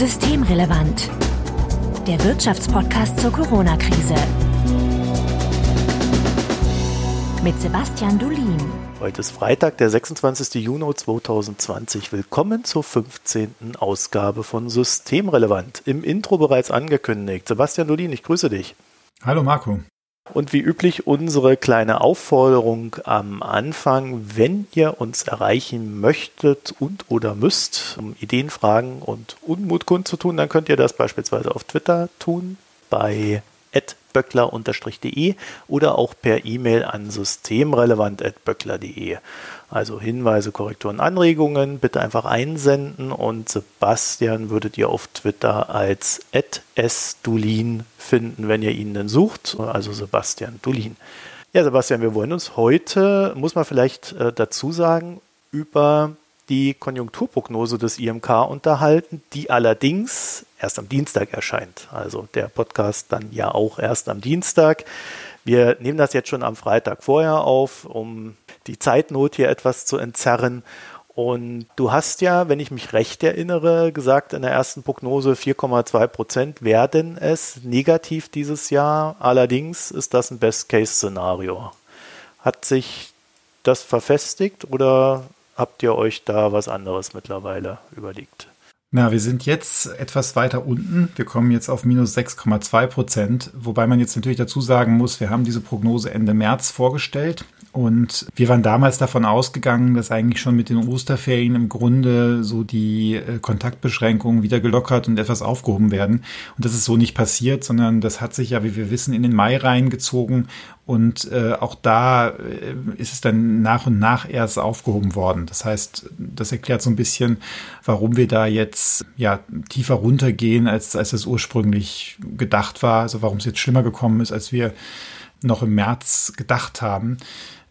Systemrelevant. Der Wirtschaftspodcast zur Corona-Krise. Mit Sebastian Dulin. Heute ist Freitag, der 26. Juni 2020. Willkommen zur 15. Ausgabe von Systemrelevant. Im Intro bereits angekündigt. Sebastian Dulin, ich grüße dich. Hallo Marco. Und wie üblich unsere kleine Aufforderung am Anfang, wenn ihr uns erreichen möchtet und oder müsst, um Ideen, Fragen und Unmut kundzutun, dann könnt ihr das beispielsweise auf Twitter tun, bei böckler-de oder auch per E-Mail an systemrelevant.böckler.de. Also Hinweise, Korrekturen, Anregungen bitte einfach einsenden und Sebastian würdet ihr auf Twitter als @sdulin finden, wenn ihr ihn denn sucht. Also Sebastian Dulin. Ja, Sebastian, wir wollen uns heute, muss man vielleicht äh, dazu sagen, über die Konjunkturprognose des IMK unterhalten, die allerdings erst am Dienstag erscheint. Also der Podcast dann ja auch erst am Dienstag. Wir nehmen das jetzt schon am Freitag vorher auf, um die Zeitnot hier etwas zu entzerren. Und du hast ja, wenn ich mich recht erinnere, gesagt in der ersten Prognose 4,2 Prozent werden es negativ dieses Jahr. Allerdings ist das ein Best-Case-Szenario. Hat sich das verfestigt oder habt ihr euch da was anderes mittlerweile überlegt? Na, wir sind jetzt etwas weiter unten. Wir kommen jetzt auf minus 6,2 Prozent, wobei man jetzt natürlich dazu sagen muss, wir haben diese Prognose Ende März vorgestellt und wir waren damals davon ausgegangen, dass eigentlich schon mit den Osterferien im Grunde so die äh, Kontaktbeschränkungen wieder gelockert und etwas aufgehoben werden. Und das ist so nicht passiert, sondern das hat sich ja, wie wir wissen, in den Mai reingezogen und äh, auch da äh, ist es dann nach und nach erst aufgehoben worden. Das heißt, das erklärt so ein bisschen, warum wir da jetzt ja tiefer runtergehen, als, als es ursprünglich gedacht war. Also warum es jetzt schlimmer gekommen ist, als wir noch im März gedacht haben.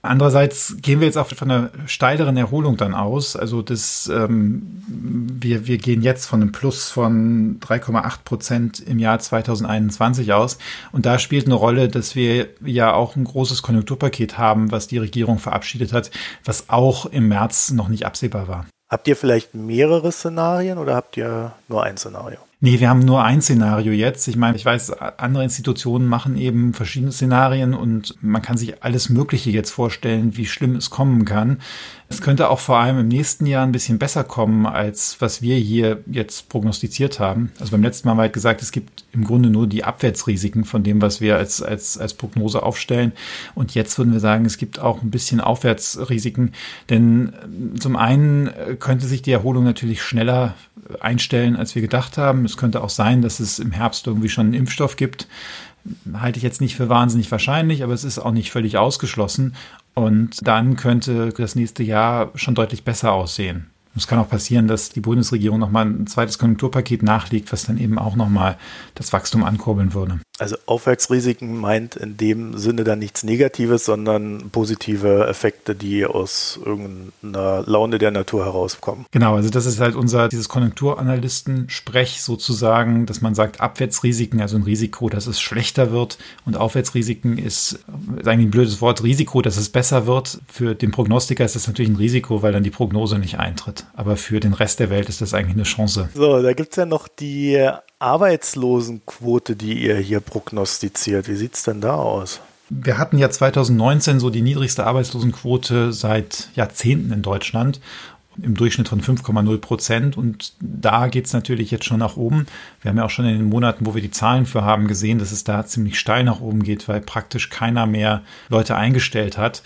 Andererseits gehen wir jetzt auch von einer steileren Erholung dann aus. Also das, ähm, wir, wir gehen jetzt von einem Plus von 3,8 Prozent im Jahr 2021 aus. Und da spielt eine Rolle, dass wir ja auch ein großes Konjunkturpaket haben, was die Regierung verabschiedet hat, was auch im März noch nicht absehbar war. Habt ihr vielleicht mehrere Szenarien oder habt ihr nur ein Szenario? Nee, wir haben nur ein Szenario jetzt. Ich meine, ich weiß, andere Institutionen machen eben verschiedene Szenarien und man kann sich alles Mögliche jetzt vorstellen, wie schlimm es kommen kann. Es könnte auch vor allem im nächsten Jahr ein bisschen besser kommen, als was wir hier jetzt prognostiziert haben. Also beim letzten Mal wir halt gesagt, es gibt im Grunde nur die Abwärtsrisiken von dem, was wir als, als, als Prognose aufstellen. Und jetzt würden wir sagen, es gibt auch ein bisschen Aufwärtsrisiken. Denn zum einen äh, könnte sich die Erholung natürlich schneller einstellen, als wir gedacht haben. Es könnte auch sein, dass es im Herbst irgendwie schon einen Impfstoff gibt halte ich jetzt nicht für wahnsinnig wahrscheinlich, aber es ist auch nicht völlig ausgeschlossen. Und dann könnte das nächste Jahr schon deutlich besser aussehen. Es kann auch passieren, dass die Bundesregierung nochmal ein zweites Konjunkturpaket nachlegt, was dann eben auch nochmal das Wachstum ankurbeln würde. Also Aufwärtsrisiken meint in dem Sinne dann nichts Negatives, sondern positive Effekte, die aus irgendeiner Laune der Natur herauskommen. Genau, also das ist halt unser, dieses Konjunkturanalysten-Sprech sozusagen, dass man sagt, Abwärtsrisiken, also ein Risiko, dass es schlechter wird und Aufwärtsrisiken ist, ist eigentlich ein blödes Wort, Risiko, dass es besser wird. Für den Prognostiker ist das natürlich ein Risiko, weil dann die Prognose nicht eintritt. Aber für den Rest der Welt ist das eigentlich eine Chance. So, da gibt es ja noch die Arbeitslosenquote, die ihr hier prognostiziert. Wie sieht es denn da aus? Wir hatten ja 2019 so die niedrigste Arbeitslosenquote seit Jahrzehnten in Deutschland im Durchschnitt von 5,0 Prozent. Und da geht es natürlich jetzt schon nach oben. Wir haben ja auch schon in den Monaten, wo wir die Zahlen für haben, gesehen, dass es da ziemlich steil nach oben geht, weil praktisch keiner mehr Leute eingestellt hat.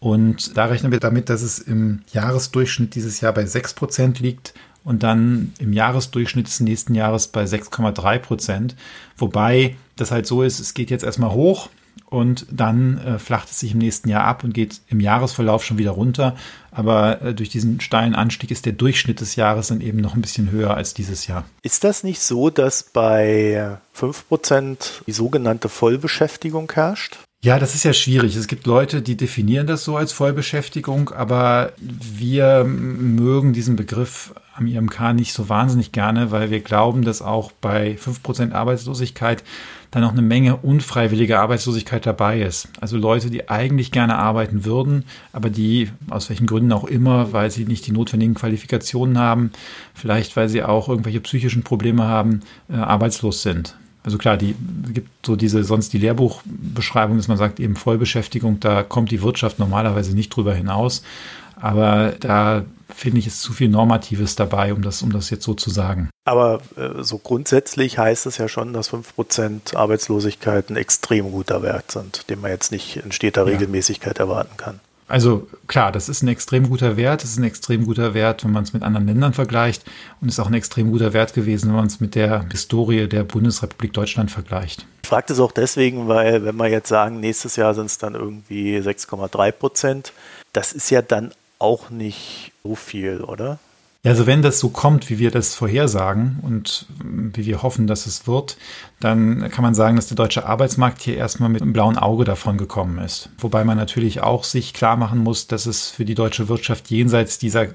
Und da rechnen wir damit, dass es im Jahresdurchschnitt dieses Jahr bei 6 Prozent liegt und dann im Jahresdurchschnitt des nächsten Jahres bei 6,3 Prozent. Wobei das halt so ist, es geht jetzt erstmal hoch und dann äh, flacht es sich im nächsten Jahr ab und geht im Jahresverlauf schon wieder runter. Aber äh, durch diesen steilen Anstieg ist der Durchschnitt des Jahres dann eben noch ein bisschen höher als dieses Jahr. Ist das nicht so, dass bei 5% die sogenannte Vollbeschäftigung herrscht? Ja, das ist ja schwierig. Es gibt Leute, die definieren das so als Vollbeschäftigung, aber wir mögen diesen Begriff am IMK nicht so wahnsinnig gerne, weil wir glauben, dass auch bei 5% Arbeitslosigkeit dann noch eine Menge unfreiwillige Arbeitslosigkeit dabei ist. Also Leute, die eigentlich gerne arbeiten würden, aber die aus welchen Gründen auch immer, weil sie nicht die notwendigen Qualifikationen haben, vielleicht weil sie auch irgendwelche psychischen Probleme haben, äh, arbeitslos sind. Also klar, die gibt so diese sonst die Lehrbuchbeschreibung, dass man sagt, eben Vollbeschäftigung, da kommt die Wirtschaft normalerweise nicht drüber hinaus. Aber da finde ich es zu viel Normatives dabei, um das, um das jetzt so zu sagen. Aber äh, so grundsätzlich heißt es ja schon, dass 5% Arbeitslosigkeit ein extrem guter Wert sind, den man jetzt nicht in steter ja. Regelmäßigkeit erwarten kann. Also klar, das ist ein extrem guter Wert. Das ist ein extrem guter Wert, wenn man es mit anderen Ländern vergleicht. Und ist auch ein extrem guter Wert gewesen, wenn man es mit der Historie der Bundesrepublik Deutschland vergleicht. Ich frage das auch deswegen, weil wenn wir jetzt sagen, nächstes Jahr sind es dann irgendwie 6,3 Prozent, das ist ja dann auch nicht so viel, oder? Also wenn das so kommt, wie wir das vorhersagen und wie wir hoffen, dass es wird, dann kann man sagen, dass der deutsche Arbeitsmarkt hier erstmal mit einem blauen Auge davon gekommen ist. Wobei man natürlich auch sich klar machen muss, dass es für die deutsche Wirtschaft jenseits dieser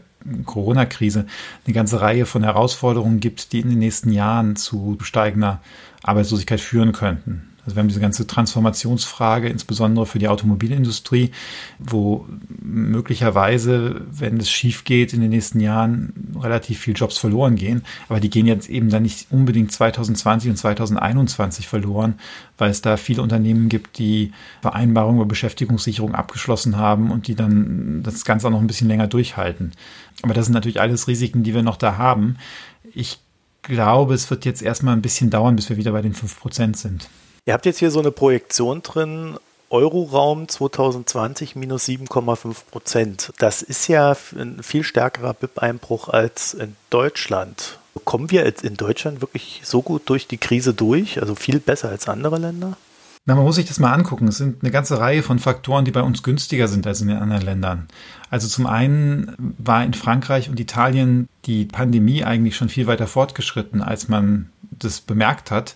Corona-Krise eine ganze Reihe von Herausforderungen gibt, die in den nächsten Jahren zu steigender Arbeitslosigkeit führen könnten. Also wir haben diese ganze Transformationsfrage, insbesondere für die Automobilindustrie, wo möglicherweise, wenn es schief geht, in den nächsten Jahren relativ viel Jobs verloren gehen. Aber die gehen jetzt eben dann nicht unbedingt 2020 und 2021 verloren, weil es da viele Unternehmen gibt, die Vereinbarungen über Beschäftigungssicherung abgeschlossen haben und die dann das Ganze auch noch ein bisschen länger durchhalten. Aber das sind natürlich alles Risiken, die wir noch da haben. Ich glaube, es wird jetzt erstmal ein bisschen dauern, bis wir wieder bei den 5% sind. Ihr habt jetzt hier so eine Projektion drin, Euroraum 2020 minus 7,5 Prozent. Das ist ja ein viel stärkerer BIP-Einbruch als in Deutschland. Kommen wir jetzt in Deutschland wirklich so gut durch die Krise durch? Also viel besser als andere Länder? Na, man muss sich das mal angucken. Es sind eine ganze Reihe von Faktoren, die bei uns günstiger sind als in den anderen Ländern. Also zum einen war in Frankreich und Italien die Pandemie eigentlich schon viel weiter fortgeschritten, als man das bemerkt hat.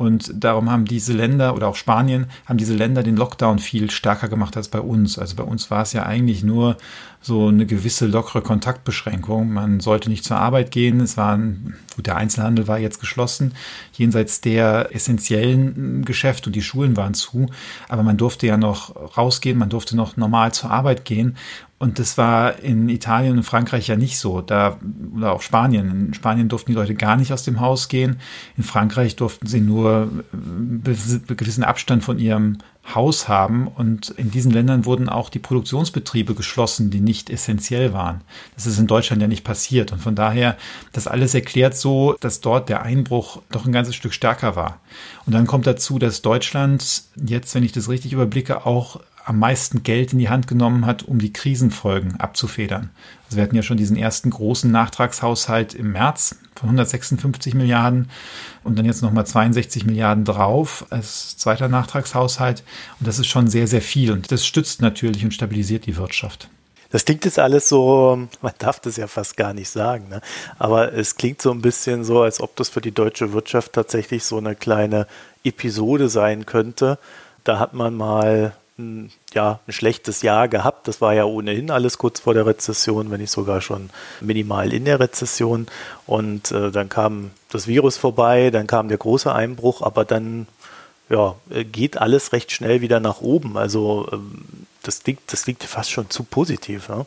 Und darum haben diese Länder oder auch Spanien haben diese Länder den Lockdown viel stärker gemacht als bei uns. Also bei uns war es ja eigentlich nur so eine gewisse lockere Kontaktbeschränkung. Man sollte nicht zur Arbeit gehen. Es war ein, gut, der Einzelhandel war jetzt geschlossen, jenseits der essentiellen Geschäfte und die Schulen waren zu. Aber man durfte ja noch rausgehen, man durfte noch normal zur Arbeit gehen. Und das war in Italien und Frankreich ja nicht so. Da, oder auch Spanien. In Spanien durften die Leute gar nicht aus dem Haus gehen. In Frankreich durften sie nur äh, gewissen Abstand von ihrem Haus haben. Und in diesen Ländern wurden auch die Produktionsbetriebe geschlossen, die nicht essentiell waren. Das ist in Deutschland ja nicht passiert. Und von daher, das alles erklärt so, dass dort der Einbruch doch ein ganzes Stück stärker war. Und dann kommt dazu, dass Deutschland jetzt, wenn ich das richtig überblicke, auch am meisten Geld in die Hand genommen hat, um die Krisenfolgen abzufedern. Also wir hatten ja schon diesen ersten großen Nachtragshaushalt im März von 156 Milliarden und dann jetzt nochmal 62 Milliarden drauf als zweiter Nachtragshaushalt. Und das ist schon sehr, sehr viel. Und das stützt natürlich und stabilisiert die Wirtschaft. Das klingt jetzt alles so, man darf das ja fast gar nicht sagen, ne? aber es klingt so ein bisschen so, als ob das für die deutsche Wirtschaft tatsächlich so eine kleine Episode sein könnte. Da hat man mal ein, ja, ein schlechtes Jahr gehabt. Das war ja ohnehin alles kurz vor der Rezession, wenn nicht sogar schon minimal in der Rezession. Und äh, dann kam das Virus vorbei, dann kam der große Einbruch, aber dann ja, geht alles recht schnell wieder nach oben. Also ähm, das liegt, das liegt fast schon zu positiv. Ja?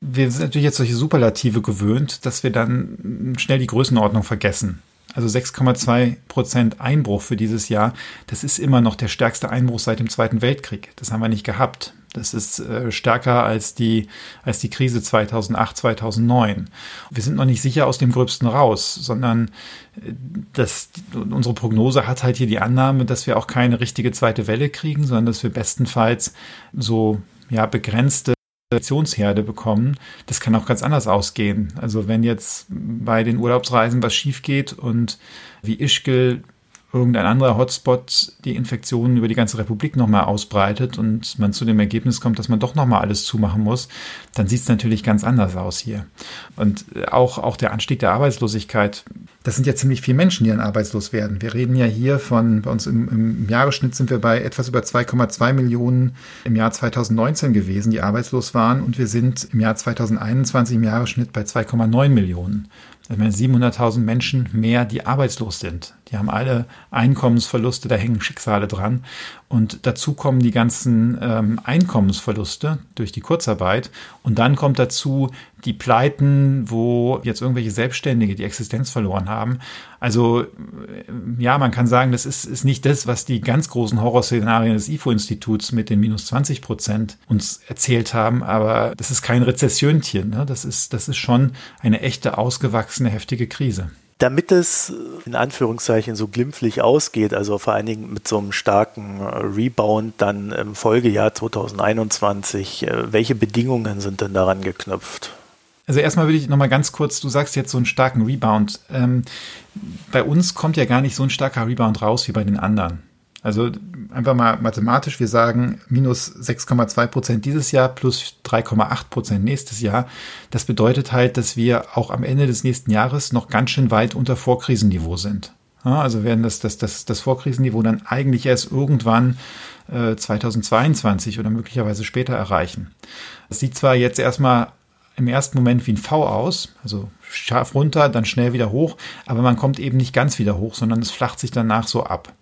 Wir sind natürlich jetzt solche Superlative gewöhnt, dass wir dann schnell die Größenordnung vergessen. Also 6,2 Prozent Einbruch für dieses Jahr. Das ist immer noch der stärkste Einbruch seit dem Zweiten Weltkrieg. Das haben wir nicht gehabt. Das ist äh, stärker als die, als die Krise 2008, 2009. Wir sind noch nicht sicher aus dem Gröbsten raus, sondern äh, das, unsere Prognose hat halt hier die Annahme, dass wir auch keine richtige zweite Welle kriegen, sondern dass wir bestenfalls so ja, begrenzte Infektionsherde bekommen. Das kann auch ganz anders ausgehen. Also wenn jetzt bei den Urlaubsreisen was schief geht und wie Ischgl irgendein anderer Hotspot die Infektionen über die ganze Republik nochmal ausbreitet und man zu dem Ergebnis kommt, dass man doch nochmal alles zumachen muss, dann sieht es natürlich ganz anders aus hier. Und auch, auch der Anstieg der Arbeitslosigkeit, das sind ja ziemlich viele Menschen, die dann arbeitslos werden. Wir reden ja hier von, bei uns im, im Jahresschnitt sind wir bei etwas über 2,2 Millionen im Jahr 2019 gewesen, die arbeitslos waren. Und wir sind im Jahr 2021 im Jahresschnitt bei 2,9 Millionen. Ich meine, 700.000 Menschen mehr, die arbeitslos sind. Die haben alle Einkommensverluste, da hängen Schicksale dran. Und dazu kommen die ganzen ähm, Einkommensverluste durch die Kurzarbeit. Und dann kommt dazu die Pleiten, wo jetzt irgendwelche Selbstständige die Existenz verloren haben. Also äh, ja, man kann sagen, das ist, ist nicht das, was die ganz großen Horrorszenarien des IFO-Instituts mit den minus 20 Prozent uns erzählt haben. Aber das ist kein Rezessionchen. Ne? Das, ist, das ist schon eine echte, ausgewachsene, heftige Krise. Damit es in Anführungszeichen so glimpflich ausgeht, also vor allen Dingen mit so einem starken Rebound dann im Folgejahr 2021, äh, welche Bedingungen sind denn daran geknüpft? Also erstmal würde ich nochmal ganz kurz, du sagst jetzt so einen starken Rebound. Ähm, bei uns kommt ja gar nicht so ein starker Rebound raus wie bei den anderen. Also einfach mal mathematisch, wir sagen minus 6,2 Prozent dieses Jahr plus 3,8 Prozent nächstes Jahr. Das bedeutet halt, dass wir auch am Ende des nächsten Jahres noch ganz schön weit unter Vorkrisenniveau sind. Also werden das, das, das, das Vorkrisenniveau dann eigentlich erst irgendwann äh, 2022 oder möglicherweise später erreichen. Das sieht zwar jetzt erstmal im ersten Moment wie ein V aus, also scharf runter, dann schnell wieder hoch, aber man kommt eben nicht ganz wieder hoch, sondern es flacht sich danach so ab.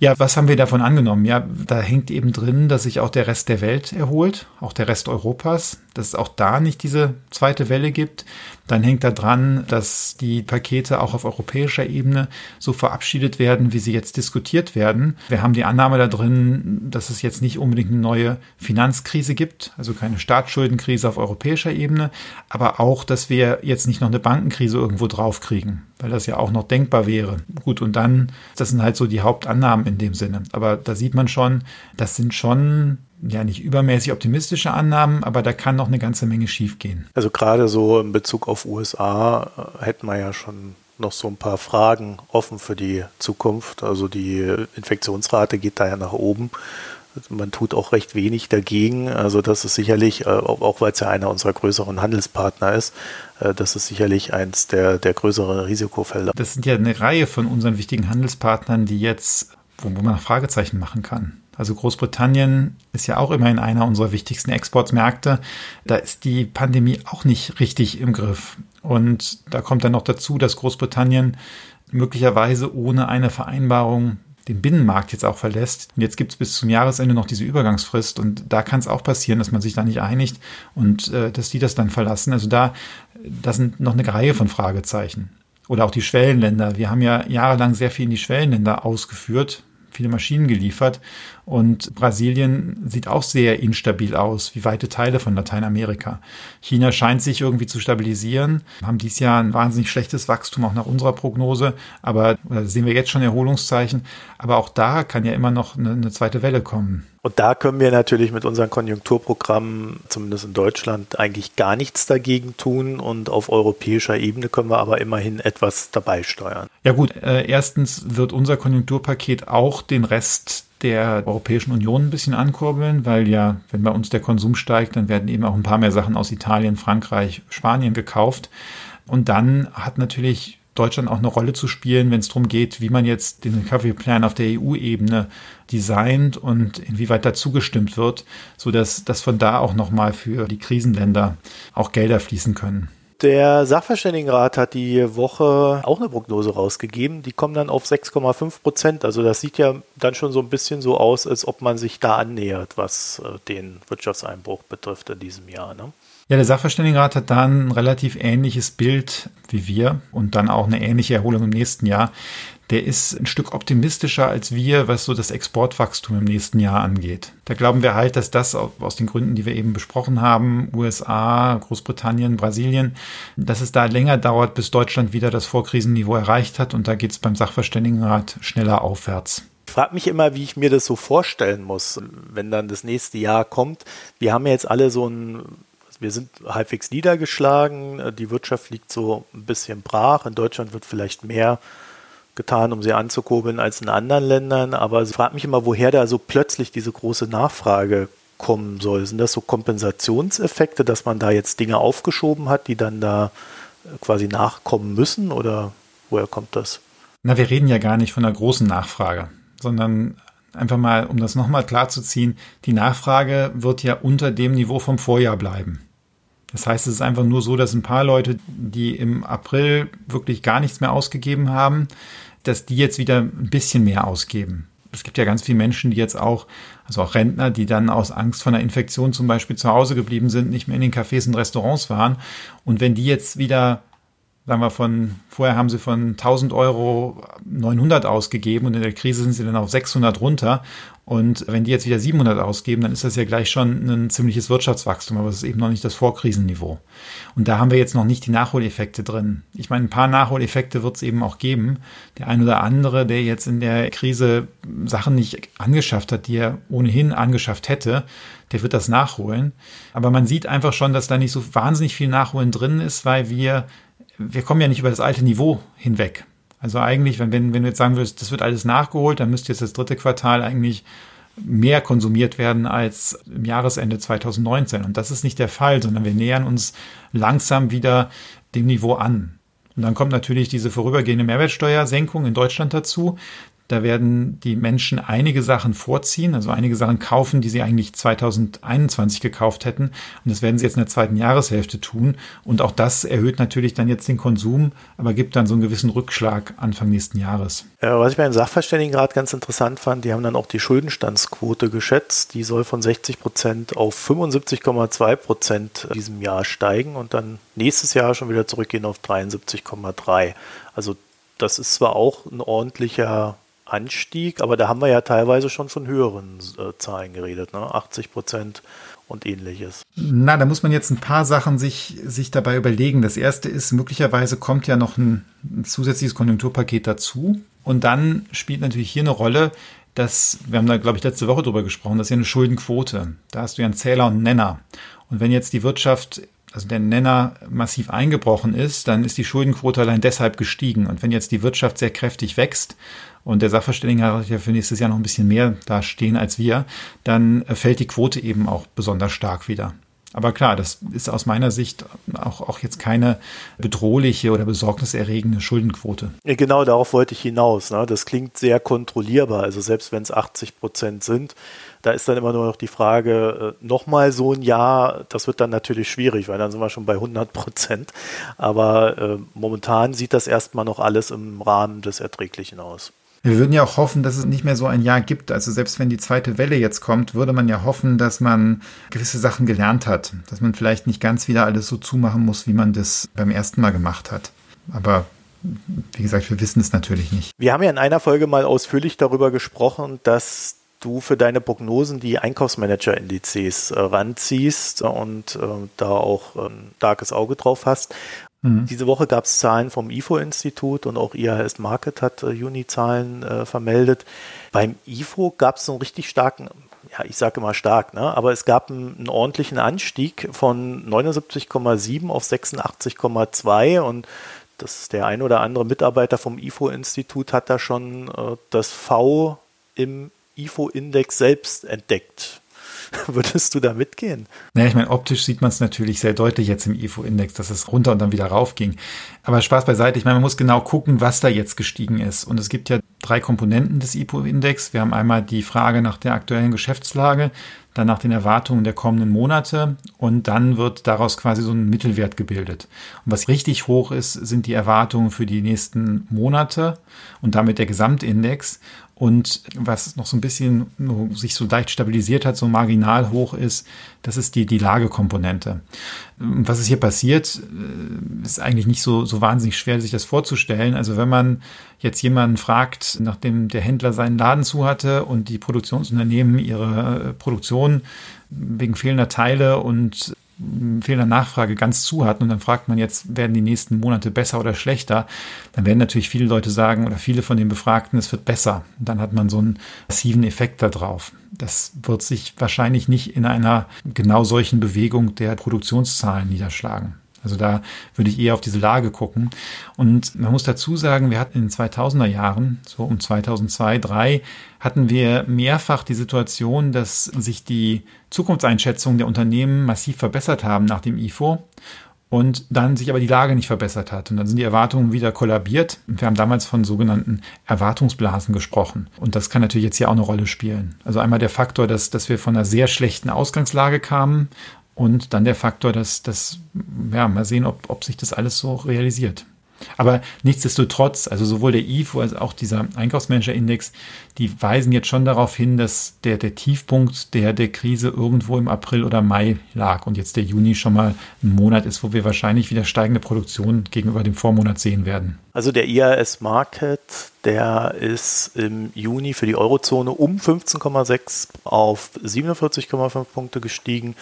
Ja, was haben wir davon angenommen? Ja, da hängt eben drin, dass sich auch der Rest der Welt erholt, auch der Rest Europas, dass es auch da nicht diese zweite Welle gibt. Dann hängt da dran, dass die Pakete auch auf europäischer Ebene so verabschiedet werden, wie sie jetzt diskutiert werden. Wir haben die Annahme da drin, dass es jetzt nicht unbedingt eine neue Finanzkrise gibt, also keine Staatsschuldenkrise auf europäischer Ebene, aber auch, dass wir jetzt nicht noch eine Bankenkrise irgendwo draufkriegen, weil das ja auch noch denkbar wäre. Gut, und dann, das sind halt so die Hauptannahmen in dem Sinne. Aber da sieht man schon, das sind schon ja nicht übermäßig optimistische Annahmen, aber da kann noch eine ganze Menge schiefgehen. Also gerade so in Bezug auf USA äh, hätten wir ja schon noch so ein paar Fragen offen für die Zukunft. Also die Infektionsrate geht da ja nach oben. Man tut auch recht wenig dagegen. Also das ist sicherlich, äh, auch weil es ja einer unserer größeren Handelspartner ist, äh, das ist sicherlich eins der, der größeren Risikofelder. Das sind ja eine Reihe von unseren wichtigen Handelspartnern, die jetzt, wo man Fragezeichen machen kann. Also Großbritannien ist ja auch immerhin einer unserer wichtigsten Exportmärkte. Da ist die Pandemie auch nicht richtig im Griff. Und da kommt dann noch dazu, dass Großbritannien möglicherweise ohne eine Vereinbarung den Binnenmarkt jetzt auch verlässt. Und jetzt gibt es bis zum Jahresende noch diese Übergangsfrist und da kann es auch passieren, dass man sich da nicht einigt und äh, dass die das dann verlassen. Also da, da sind noch eine Reihe von Fragezeichen. Oder auch die Schwellenländer. Wir haben ja jahrelang sehr viel in die Schwellenländer ausgeführt, viele Maschinen geliefert. Und Brasilien sieht auch sehr instabil aus, wie weite Teile von Lateinamerika. China scheint sich irgendwie zu stabilisieren, haben dieses Jahr ein wahnsinnig schlechtes Wachstum, auch nach unserer Prognose. Aber da sehen wir jetzt schon Erholungszeichen. Aber auch da kann ja immer noch eine, eine zweite Welle kommen. Und da können wir natürlich mit unseren Konjunkturprogrammen, zumindest in Deutschland, eigentlich gar nichts dagegen tun. Und auf europäischer Ebene können wir aber immerhin etwas dabei steuern. Ja gut, äh, erstens wird unser Konjunkturpaket auch den Rest der Europäischen Union ein bisschen ankurbeln, weil ja, wenn bei uns der Konsum steigt, dann werden eben auch ein paar mehr Sachen aus Italien, Frankreich, Spanien gekauft. Und dann hat natürlich Deutschland auch eine Rolle zu spielen, wenn es darum geht, wie man jetzt den Recovery Plan auf der EU-Ebene designt und inwieweit dazu gestimmt wird, sodass dass von da auch nochmal für die Krisenländer auch Gelder fließen können. Der Sachverständigenrat hat die Woche auch eine Prognose rausgegeben. Die kommen dann auf 6,5 Prozent. Also das sieht ja dann schon so ein bisschen so aus, als ob man sich da annähert, was äh, den Wirtschaftseinbruch betrifft in diesem Jahr. Ne? Ja, der Sachverständigenrat hat dann ein relativ ähnliches Bild wie wir und dann auch eine ähnliche Erholung im nächsten Jahr. Der ist ein Stück optimistischer als wir, was so das Exportwachstum im nächsten Jahr angeht. Da glauben wir halt, dass das aus den Gründen, die wir eben besprochen haben, USA, Großbritannien, Brasilien, dass es da länger dauert, bis Deutschland wieder das Vorkrisenniveau erreicht hat und da geht es beim Sachverständigenrat schneller aufwärts. Ich frage mich immer, wie ich mir das so vorstellen muss, wenn dann das nächste Jahr kommt. Wir haben ja jetzt alle so ein wir sind halbwegs niedergeschlagen, die Wirtschaft liegt so ein bisschen brach. In Deutschland wird vielleicht mehr getan, um sie anzukurbeln als in anderen Ländern. Aber ich frage mich immer, woher da so plötzlich diese große Nachfrage kommen soll. Sind das so Kompensationseffekte, dass man da jetzt Dinge aufgeschoben hat, die dann da quasi nachkommen müssen? Oder Woher kommt das? Na, wir reden ja gar nicht von einer großen Nachfrage, sondern einfach mal, um das nochmal klarzuziehen, die Nachfrage wird ja unter dem Niveau vom Vorjahr bleiben. Das heißt, es ist einfach nur so, dass ein paar Leute, die im April wirklich gar nichts mehr ausgegeben haben, dass die jetzt wieder ein bisschen mehr ausgeben. Es gibt ja ganz viele Menschen, die jetzt auch, also auch Rentner, die dann aus Angst vor einer Infektion zum Beispiel zu Hause geblieben sind, nicht mehr in den Cafés und Restaurants waren. Und wenn die jetzt wieder sagen wir von, vorher haben sie von 1000 Euro 900 ausgegeben und in der Krise sind sie dann auf 600 runter. Und wenn die jetzt wieder 700 ausgeben, dann ist das ja gleich schon ein ziemliches Wirtschaftswachstum, aber es ist eben noch nicht das Vorkrisenniveau. Und da haben wir jetzt noch nicht die Nachholeffekte drin. Ich meine, ein paar Nachholeffekte wird es eben auch geben. Der ein oder andere, der jetzt in der Krise Sachen nicht angeschafft hat, die er ohnehin angeschafft hätte, der wird das nachholen. Aber man sieht einfach schon, dass da nicht so wahnsinnig viel Nachholen drin ist, weil wir wir kommen ja nicht über das alte Niveau hinweg. Also eigentlich, wenn, wenn, wenn du jetzt sagen würdest, das wird alles nachgeholt, dann müsste jetzt das dritte Quartal eigentlich mehr konsumiert werden als im Jahresende 2019. Und das ist nicht der Fall, sondern wir nähern uns langsam wieder dem Niveau an. Und dann kommt natürlich diese vorübergehende Mehrwertsteuersenkung in Deutschland dazu. Da werden die Menschen einige Sachen vorziehen, also einige Sachen kaufen, die sie eigentlich 2021 gekauft hätten. Und das werden sie jetzt in der zweiten Jahreshälfte tun. Und auch das erhöht natürlich dann jetzt den Konsum, aber gibt dann so einen gewissen Rückschlag Anfang nächsten Jahres. Ja, was ich bei den Sachverständigen gerade ganz interessant fand, die haben dann auch die Schuldenstandsquote geschätzt. Die soll von 60 Prozent auf 75,2 Prozent diesem Jahr steigen und dann nächstes Jahr schon wieder zurückgehen auf 73,3. Also das ist zwar auch ein ordentlicher Anstieg, aber da haben wir ja teilweise schon von höheren äh, Zahlen geredet, ne? 80 Prozent und ähnliches. Na, da muss man jetzt ein paar Sachen sich, sich dabei überlegen. Das erste ist, möglicherweise kommt ja noch ein, ein zusätzliches Konjunkturpaket dazu. Und dann spielt natürlich hier eine Rolle, dass, wir haben da, glaube ich, letzte Woche drüber gesprochen, das ist ja eine Schuldenquote. Da hast du ja einen Zähler und einen Nenner. Und wenn jetzt die Wirtschaft also der Nenner massiv eingebrochen ist, dann ist die Schuldenquote allein deshalb gestiegen. Und wenn jetzt die Wirtschaft sehr kräftig wächst und der Sachverständige hat ja für nächstes Jahr noch ein bisschen mehr da stehen als wir, dann fällt die Quote eben auch besonders stark wieder. Aber klar, das ist aus meiner Sicht auch, auch jetzt keine bedrohliche oder besorgniserregende Schuldenquote. Genau darauf wollte ich hinaus. Ne? Das klingt sehr kontrollierbar. Also selbst wenn es 80 Prozent sind, da ist dann immer nur noch die Frage, äh, nochmal so ein Jahr, das wird dann natürlich schwierig, weil dann sind wir schon bei 100 Prozent. Aber äh, momentan sieht das erstmal noch alles im Rahmen des Erträglichen aus. Wir würden ja auch hoffen, dass es nicht mehr so ein Jahr gibt. Also selbst wenn die zweite Welle jetzt kommt, würde man ja hoffen, dass man gewisse Sachen gelernt hat. Dass man vielleicht nicht ganz wieder alles so zumachen muss, wie man das beim ersten Mal gemacht hat. Aber wie gesagt, wir wissen es natürlich nicht. Wir haben ja in einer Folge mal ausführlich darüber gesprochen, dass du für deine Prognosen die Einkaufsmanager-Indizes ranziehst und äh, da auch ein ähm, starkes Auge drauf hast. Mhm. Diese Woche gab es Zahlen vom IFO-Institut und auch IHS Market hat äh, Juni-Zahlen äh, vermeldet. Beim IFO gab es so einen richtig starken, ja, ich sage immer stark, ne? aber es gab einen, einen ordentlichen Anstieg von 79,7 auf 86,2 und das der ein oder andere Mitarbeiter vom IFO-Institut hat da schon äh, das V im IFO-Index selbst entdeckt. Würdest du da mitgehen? Naja, ich meine, optisch sieht man es natürlich sehr deutlich jetzt im IFO-Index, dass es runter und dann wieder rauf ging. Aber Spaß beiseite, ich meine, man muss genau gucken, was da jetzt gestiegen ist. Und es gibt ja drei Komponenten des IFO-Index. Wir haben einmal die Frage nach der aktuellen Geschäftslage, dann nach den Erwartungen der kommenden Monate und dann wird daraus quasi so ein Mittelwert gebildet. Und was richtig hoch ist, sind die Erwartungen für die nächsten Monate und damit der Gesamtindex. Und was noch so ein bisschen sich so leicht stabilisiert hat, so marginal hoch ist, das ist die, die Lagekomponente. Was ist hier passiert, äh, ist eigentlich nicht so, so wahnsinnig schwer, sich das vorzustellen. Also wenn man jetzt jemanden fragt, nachdem der Händler seinen Laden zu hatte und die Produktionsunternehmen ihre Produktion wegen fehlender Teile und fehlender Nachfrage ganz zu hatten und dann fragt man jetzt, werden die nächsten Monate besser oder schlechter, dann werden natürlich viele Leute sagen oder viele von den Befragten, es wird besser. Und dann hat man so einen massiven Effekt da drauf. Das wird sich wahrscheinlich nicht in einer genau solchen Bewegung der Produktionszahlen niederschlagen. Also da würde ich eher auf diese Lage gucken. Und man muss dazu sagen, wir hatten in den 2000er Jahren, so um 2002, 2003, hatten wir mehrfach die Situation, dass sich die Zukunftseinschätzungen der Unternehmen massiv verbessert haben nach dem IFO und dann sich aber die Lage nicht verbessert hat. Und dann sind die Erwartungen wieder kollabiert. Und wir haben damals von sogenannten Erwartungsblasen gesprochen. Und das kann natürlich jetzt hier auch eine Rolle spielen. Also einmal der Faktor, dass, dass wir von einer sehr schlechten Ausgangslage kamen und dann der Faktor, dass, dass ja, mal sehen, ob, ob sich das alles so realisiert. Aber nichtsdestotrotz, also sowohl der IFO als auch dieser Einkaufsmanager-Index, die weisen jetzt schon darauf hin, dass der, der Tiefpunkt der, der Krise irgendwo im April oder Mai lag und jetzt der Juni schon mal ein Monat ist, wo wir wahrscheinlich wieder steigende Produktion gegenüber dem Vormonat sehen werden. Also der IAS Market, der ist im Juni für die Eurozone um 15,6 auf 47,5 Punkte gestiegen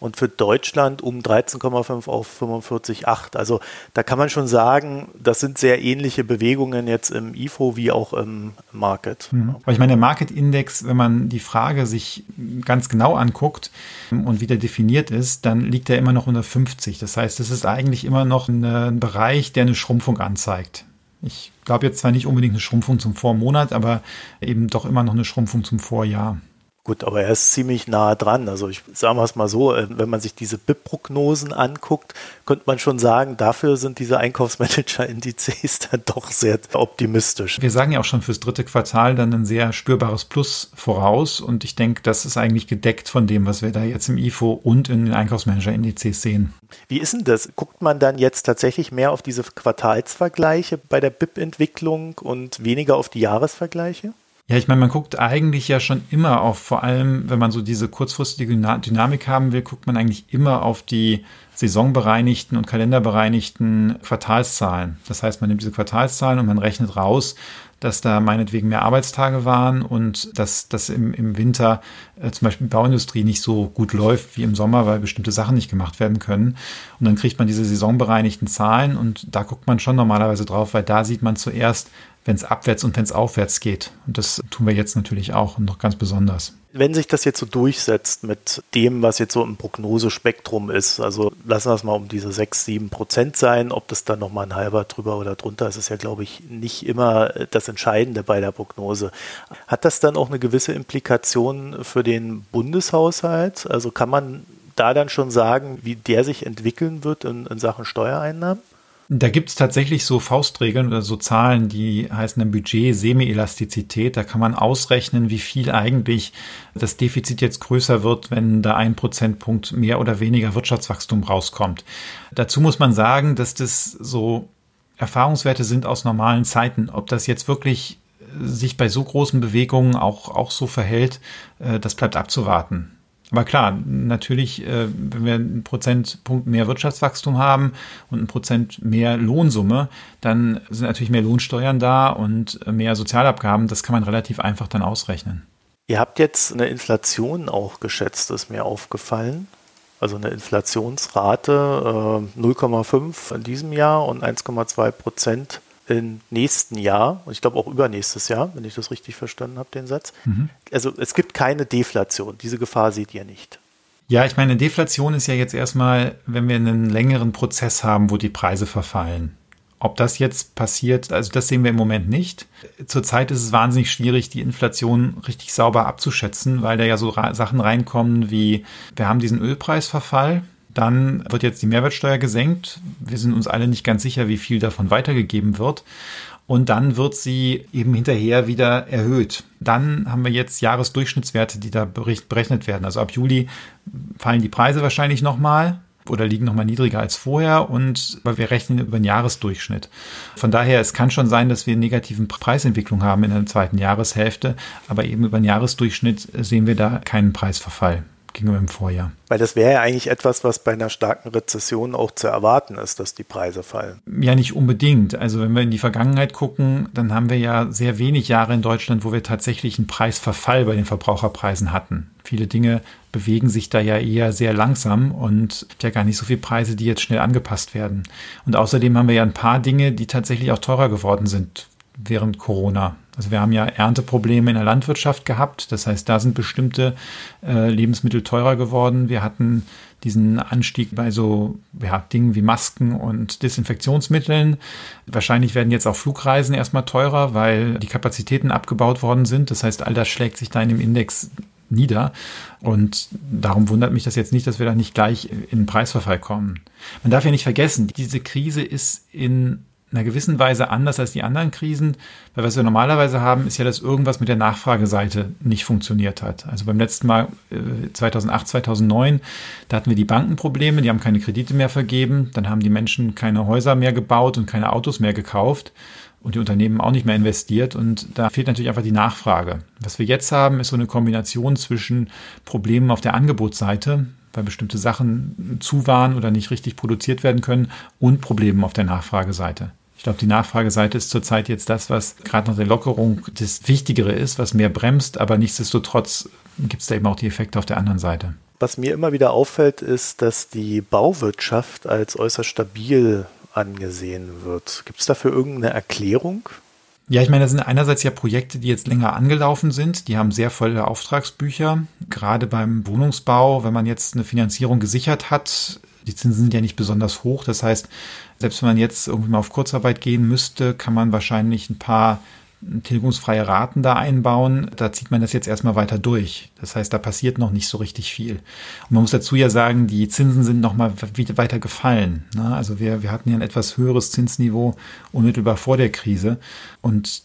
und für Deutschland um 13,5 auf 45,8. Also da kann man schon sagen, das sind sehr ähnliche Bewegungen jetzt im IFO wie auch im Market. Mhm. Aber ich meine, der Market Index, wenn man die Frage sich ganz genau anguckt und wie der definiert ist, dann liegt er immer noch unter 50. Das heißt, es ist eigentlich immer noch ein Bereich, der eine Schrumpfung anzeigt. Ich glaube jetzt zwar nicht unbedingt eine Schrumpfung zum Vormonat, aber eben doch immer noch eine Schrumpfung zum Vorjahr. Gut, aber er ist ziemlich nah dran. Also ich sage es mal so, äh, wenn man sich diese BIP-Prognosen anguckt, könnte man schon sagen, dafür sind diese Einkaufsmanager-Indizes dann doch sehr optimistisch. Wir sagen ja auch schon fürs dritte Quartal dann ein sehr spürbares Plus voraus und ich denke, das ist eigentlich gedeckt von dem, was wir da jetzt im IFO und in den Einkaufsmanager-Indizes sehen. Wie ist denn das? Guckt man dann jetzt tatsächlich mehr auf diese Quartalsvergleiche bei der BIP-Entwicklung und weniger auf die Jahresvergleiche? Ja, ich meine, man guckt eigentlich ja schon immer auf, vor allem wenn man so diese kurzfristige Dynamik haben will, guckt man eigentlich immer auf die saisonbereinigten und kalenderbereinigten Quartalszahlen. Das heißt, man nimmt diese Quartalszahlen und man rechnet raus, dass da meinetwegen mehr Arbeitstage waren und dass das im, im Winter äh, zum Beispiel Bauindustrie nicht so gut läuft wie im Sommer, weil bestimmte Sachen nicht gemacht werden können. Und dann kriegt man diese saisonbereinigten Zahlen und da guckt man schon normalerweise drauf, weil da sieht man zuerst, wenn es abwärts und wenn es aufwärts geht. Und das tun wir jetzt natürlich auch und noch ganz besonders. Wenn sich das jetzt so durchsetzt mit dem, was jetzt so im Prognosespektrum ist, also lassen wir es mal um diese 6, 7 Prozent sein, ob das dann nochmal ein halber drüber oder drunter ist, ist ja, glaube ich, nicht immer das Entscheidende bei der Prognose. Hat das dann auch eine gewisse Implikation für den Bundeshaushalt? Also kann man da dann schon sagen, wie der sich entwickeln wird in, in Sachen Steuereinnahmen? Da gibt es tatsächlich so Faustregeln oder so Zahlen, die heißen dann Budget Semi-Elastizität. Da kann man ausrechnen, wie viel eigentlich das Defizit jetzt größer wird, wenn da ein Prozentpunkt mehr oder weniger Wirtschaftswachstum rauskommt. Dazu muss man sagen, dass das so Erfahrungswerte sind aus normalen Zeiten. Ob das jetzt wirklich sich bei so großen Bewegungen auch, auch so verhält, äh, das bleibt abzuwarten. Aber klar, natürlich, äh, wenn wir einen Prozentpunkt mehr Wirtschaftswachstum haben und einen Prozent mehr Lohnsumme, dann sind natürlich mehr Lohnsteuern da und mehr Sozialabgaben. Das kann man relativ einfach dann ausrechnen. Ihr habt jetzt eine Inflation auch geschätzt, ist mir aufgefallen. Also eine Inflationsrate äh, 0,5 in diesem Jahr und 1,2 Prozent im nächsten Jahr, und ich glaube auch übernächstes Jahr, wenn ich das richtig verstanden habe, den Satz. Mhm. Also es gibt keine Deflation. Diese Gefahr seht ihr nicht. Ja, ich meine, Deflation ist ja jetzt erstmal, wenn wir einen längeren Prozess haben, wo die Preise verfallen. Ob das jetzt passiert, also das sehen wir im Moment nicht. Zurzeit ist es wahnsinnig schwierig, die Inflation richtig sauber abzuschätzen, weil da ja so Sachen reinkommen wie, wir haben diesen Ölpreisverfall, dann wird jetzt die Mehrwertsteuer gesenkt. Wir sind uns alle nicht ganz sicher, wie viel davon weitergegeben wird. Und dann wird sie eben hinterher wieder erhöht. Dann haben wir jetzt Jahresdurchschnittswerte, die da berechnet werden. Also ab Juli fallen die Preise wahrscheinlich nochmal oder liegen nochmal niedriger als vorher und wir rechnen über den Jahresdurchschnitt. Von daher, es kann schon sein, dass wir negativen Preisentwicklung haben in der zweiten Jahreshälfte, aber eben über den Jahresdurchschnitt sehen wir da keinen Preisverfall gegenüber im Vorjahr. Weil das wäre ja eigentlich etwas, was bei einer starken Rezession auch zu erwarten ist, dass die Preise fallen. Ja, nicht unbedingt. Also wenn wir in die Vergangenheit gucken, dann haben wir ja sehr wenig Jahre in Deutschland, wo wir tatsächlich einen Preisverfall bei den Verbraucherpreisen hatten. Viele Dinge bewegen sich da ja eher sehr langsam und ja gar nicht so viele Preise, die jetzt schnell angepasst werden. Und außerdem haben wir ja ein paar Dinge, die tatsächlich auch teurer geworden sind während Corona. Also wir haben ja Ernteprobleme in der Landwirtschaft gehabt. Das heißt, da sind bestimmte äh, Lebensmittel teurer geworden. Wir hatten diesen Anstieg bei so ja, Dingen wie Masken und Desinfektionsmitteln. Wahrscheinlich werden jetzt auch Flugreisen erstmal teurer, weil die Kapazitäten abgebaut worden sind. Das heißt, all das schlägt sich da in dem Index nieder. Und darum wundert mich das jetzt nicht, dass wir da nicht gleich in den Preisverfall kommen. Man darf ja nicht vergessen, diese Krise ist in einer gewissen Weise anders als die anderen Krisen, weil was wir normalerweise haben, ist ja, dass irgendwas mit der Nachfrageseite nicht funktioniert hat. Also beim letzten Mal 2008, äh, 2009, da hatten wir die Bankenprobleme, die haben keine Kredite mehr vergeben, dann haben die Menschen keine Häuser mehr gebaut und keine Autos mehr gekauft und die Unternehmen auch nicht mehr investiert und da fehlt natürlich einfach die Nachfrage. Was wir jetzt haben, ist so eine Kombination zwischen Problemen auf der Angebotsseite, weil bestimmte Sachen zu waren oder nicht richtig produziert werden können und Problemen auf der Nachfrageseite. Ich glaube, die Nachfrageseite ist zurzeit jetzt das, was gerade nach der Lockerung das Wichtigere ist, was mehr bremst, aber nichtsdestotrotz gibt es da eben auch die Effekte auf der anderen Seite. Was mir immer wieder auffällt, ist, dass die Bauwirtschaft als äußerst stabil angesehen wird. Gibt es dafür irgendeine Erklärung? Ja, ich meine, das sind einerseits ja Projekte, die jetzt länger angelaufen sind. Die haben sehr volle Auftragsbücher. Gerade beim Wohnungsbau, wenn man jetzt eine Finanzierung gesichert hat, die Zinsen sind ja nicht besonders hoch. Das heißt, selbst wenn man jetzt irgendwie mal auf Kurzarbeit gehen müsste, kann man wahrscheinlich ein paar tilgungsfreie Raten da einbauen, da zieht man das jetzt erstmal weiter durch. Das heißt, da passiert noch nicht so richtig viel. Und man muss dazu ja sagen, die Zinsen sind noch mal weiter gefallen. Ne? Also wir, wir hatten ja ein etwas höheres Zinsniveau unmittelbar vor der Krise. Und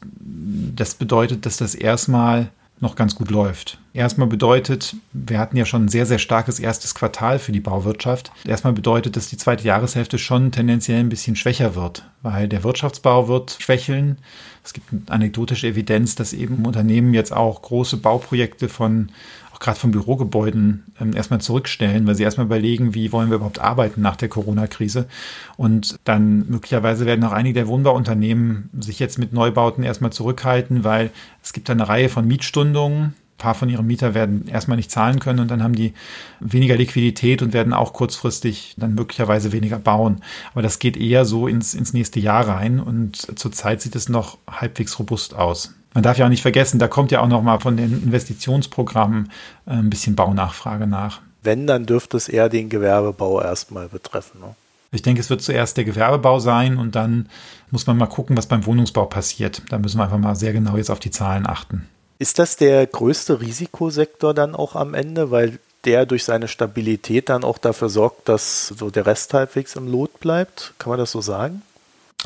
das bedeutet, dass das erstmal noch ganz gut läuft. Erstmal bedeutet, wir hatten ja schon ein sehr, sehr starkes erstes Quartal für die Bauwirtschaft. Erstmal bedeutet, dass die zweite Jahreshälfte schon tendenziell ein bisschen schwächer wird, weil der Wirtschaftsbau wird schwächeln. Es gibt anekdotische Evidenz, dass eben Unternehmen jetzt auch große Bauprojekte von auch gerade von Bürogebäuden ähm, erstmal zurückstellen, weil sie erstmal überlegen, wie wollen wir überhaupt arbeiten nach der Corona-Krise. Und dann möglicherweise werden auch einige der Wohnbauunternehmen sich jetzt mit Neubauten erstmal zurückhalten, weil es gibt eine Reihe von Mietstundungen, ein paar von ihren Mieter werden erstmal nicht zahlen können und dann haben die weniger Liquidität und werden auch kurzfristig dann möglicherweise weniger bauen. Aber das geht eher so ins, ins nächste Jahr rein und zurzeit sieht es noch halbwegs robust aus. Man darf ja auch nicht vergessen, da kommt ja auch noch mal von den Investitionsprogrammen äh, ein bisschen Baunachfrage nach. Wenn, dann dürfte es eher den Gewerbebau erstmal betreffen. Ne? Ich denke, es wird zuerst der Gewerbebau sein und dann muss man mal gucken, was beim Wohnungsbau passiert. Da müssen wir einfach mal sehr genau jetzt auf die Zahlen achten. Ist das der größte Risikosektor dann auch am Ende, weil der durch seine Stabilität dann auch dafür sorgt, dass so der Rest halbwegs im Lot bleibt? Kann man das so sagen?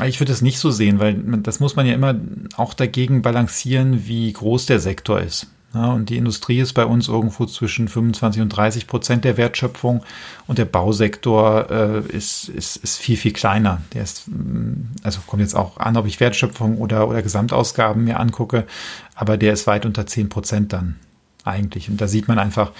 Ich würde es nicht so sehen, weil das muss man ja immer auch dagegen balancieren, wie groß der Sektor ist. Ja, und die Industrie ist bei uns irgendwo zwischen 25 und 30 Prozent der Wertschöpfung und der Bausektor äh, ist, ist, ist viel, viel kleiner. Der ist, mm, also kommt jetzt auch an, ob ich Wertschöpfung oder, oder Gesamtausgaben mir angucke, aber der ist weit unter 10 Prozent dann eigentlich. Und da sieht man einfach,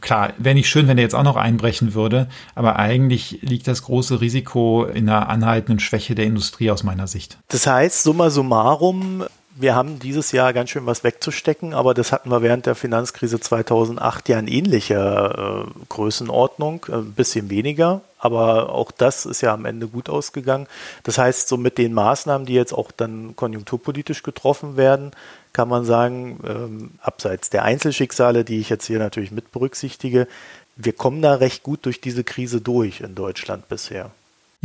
klar, wäre nicht schön, wenn der jetzt auch noch einbrechen würde, aber eigentlich liegt das große Risiko in einer anhaltenden Schwäche der Industrie aus meiner Sicht. Das heißt, summa summarum, wir haben dieses Jahr ganz schön was wegzustecken, aber das hatten wir während der Finanzkrise 2008 ja in ähnlicher äh, Größenordnung, äh, ein bisschen weniger, aber auch das ist ja am Ende gut ausgegangen. Das heißt, so mit den Maßnahmen, die jetzt auch dann konjunkturpolitisch getroffen werden, kann man sagen, ähm, abseits der Einzelschicksale, die ich jetzt hier natürlich mit berücksichtige, wir kommen da recht gut durch diese Krise durch in Deutschland bisher.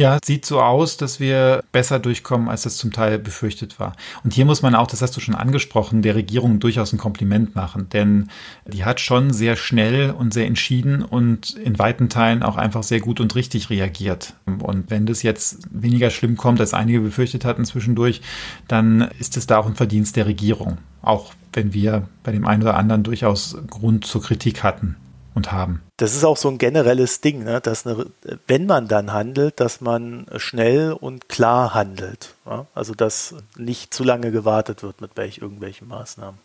Ja, sieht so aus, dass wir besser durchkommen, als das zum Teil befürchtet war. Und hier muss man auch, das hast du schon angesprochen, der Regierung durchaus ein Kompliment machen, denn die hat schon sehr schnell und sehr entschieden und in weiten Teilen auch einfach sehr gut und richtig reagiert. Und wenn das jetzt weniger schlimm kommt, als einige befürchtet hatten zwischendurch, dann ist es da auch ein Verdienst der Regierung. Auch wenn wir bei dem einen oder anderen durchaus Grund zur Kritik hatten und haben. Das ist auch so ein generelles Ding, ne? dass eine, wenn man dann handelt, dass man schnell und klar handelt. Ja? Also dass nicht zu lange gewartet wird mit welch, irgendwelchen Maßnahmen.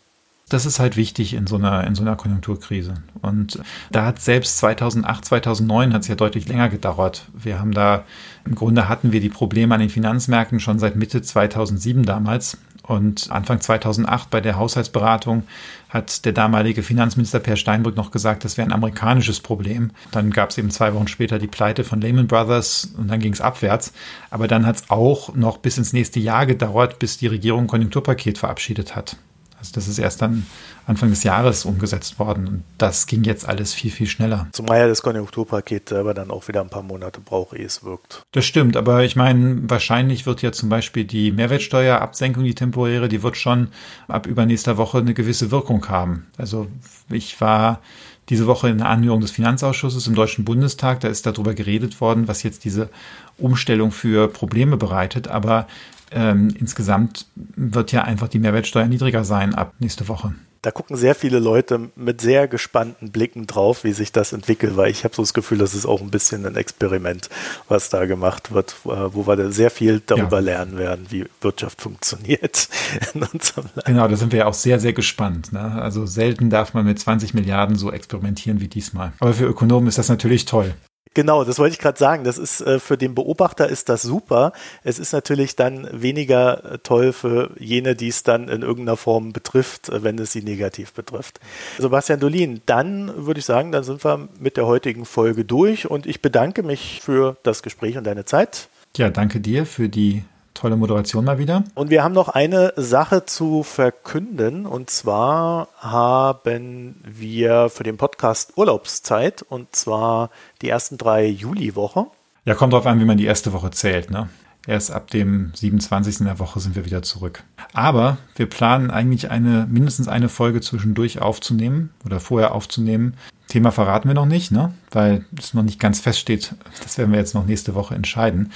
Das ist halt wichtig in so einer, in so einer Konjunkturkrise. Und da hat selbst 2008, 2009 hat es ja deutlich länger gedauert. Wir haben da, im Grunde hatten wir die Probleme an den Finanzmärkten schon seit Mitte 2007 damals. Und Anfang 2008 bei der Haushaltsberatung hat der damalige Finanzminister Per Steinbrück noch gesagt, das wäre ein amerikanisches Problem. Dann gab es eben zwei Wochen später die Pleite von Lehman Brothers und dann ging es abwärts. Aber dann hat es auch noch bis ins nächste Jahr gedauert, bis die Regierung ein Konjunkturpaket verabschiedet hat. Also das ist erst dann Anfang des Jahres umgesetzt worden und das ging jetzt alles viel, viel schneller. Zumal ja das Konjunkturpaket selber dann auch wieder ein paar Monate braucht, ehe es wirkt. Das stimmt, aber ich meine, wahrscheinlich wird ja zum Beispiel die Mehrwertsteuerabsenkung, die temporäre, die wird schon ab übernächster Woche eine gewisse Wirkung haben. Also ich war diese Woche in der Anhörung des Finanzausschusses im Deutschen Bundestag, da ist darüber geredet worden, was jetzt diese Umstellung für Probleme bereitet, aber ähm, insgesamt wird ja einfach die Mehrwertsteuer niedriger sein ab nächste Woche. Da gucken sehr viele Leute mit sehr gespannten Blicken drauf, wie sich das entwickelt, weil ich habe so das Gefühl, das ist auch ein bisschen ein Experiment, was da gemacht wird, wo wir sehr viel darüber ja. lernen werden, wie Wirtschaft funktioniert in unserem Land. Genau, da sind wir ja auch sehr, sehr gespannt. Ne? Also selten darf man mit 20 Milliarden so experimentieren wie diesmal. Aber für Ökonomen ist das natürlich toll. Genau, das wollte ich gerade sagen. Das ist äh, für den Beobachter ist das super. Es ist natürlich dann weniger äh, toll für jene, die es dann in irgendeiner Form betrifft, äh, wenn es sie negativ betrifft. Sebastian Dolin, dann würde ich sagen, dann sind wir mit der heutigen Folge durch und ich bedanke mich für das Gespräch und deine Zeit. Ja, danke dir für die Tolle Moderation mal wieder. Und wir haben noch eine Sache zu verkünden. Und zwar haben wir für den Podcast Urlaubszeit. Und zwar die ersten drei Juliwoche. Ja, kommt drauf an, wie man die erste Woche zählt. Ne? Erst ab dem 27. der Woche sind wir wieder zurück. Aber wir planen eigentlich eine, mindestens eine Folge zwischendurch aufzunehmen oder vorher aufzunehmen. Thema verraten wir noch nicht, ne? weil es noch nicht ganz feststeht. Das werden wir jetzt noch nächste Woche entscheiden.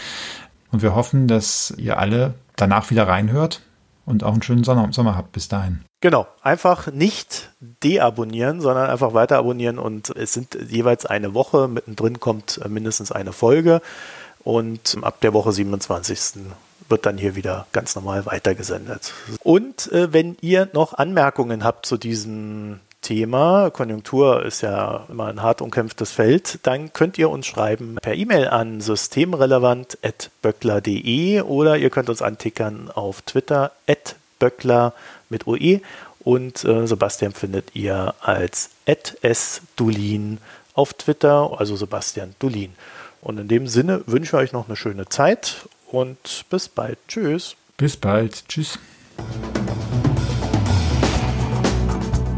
Und wir hoffen, dass ihr alle danach wieder reinhört und auch einen schönen Sommer habt. Bis dahin. Genau, einfach nicht deabonnieren, sondern einfach weiter abonnieren. Und es sind jeweils eine Woche, mittendrin kommt mindestens eine Folge. Und ab der Woche 27 wird dann hier wieder ganz normal weitergesendet. Und äh, wenn ihr noch Anmerkungen habt zu diesem Thema, Konjunktur ist ja immer ein hart umkämpftes Feld, dann könnt ihr uns schreiben per E-Mail an systemrelevant.böckler.de oder ihr könnt uns antickern auf Twitter böckler mit OE und äh, Sebastian findet ihr als @sdulin auf Twitter, also Sebastian Dulin. Und in dem Sinne wünsche ich euch noch eine schöne Zeit und bis bald. Tschüss. Bis bald. Tschüss.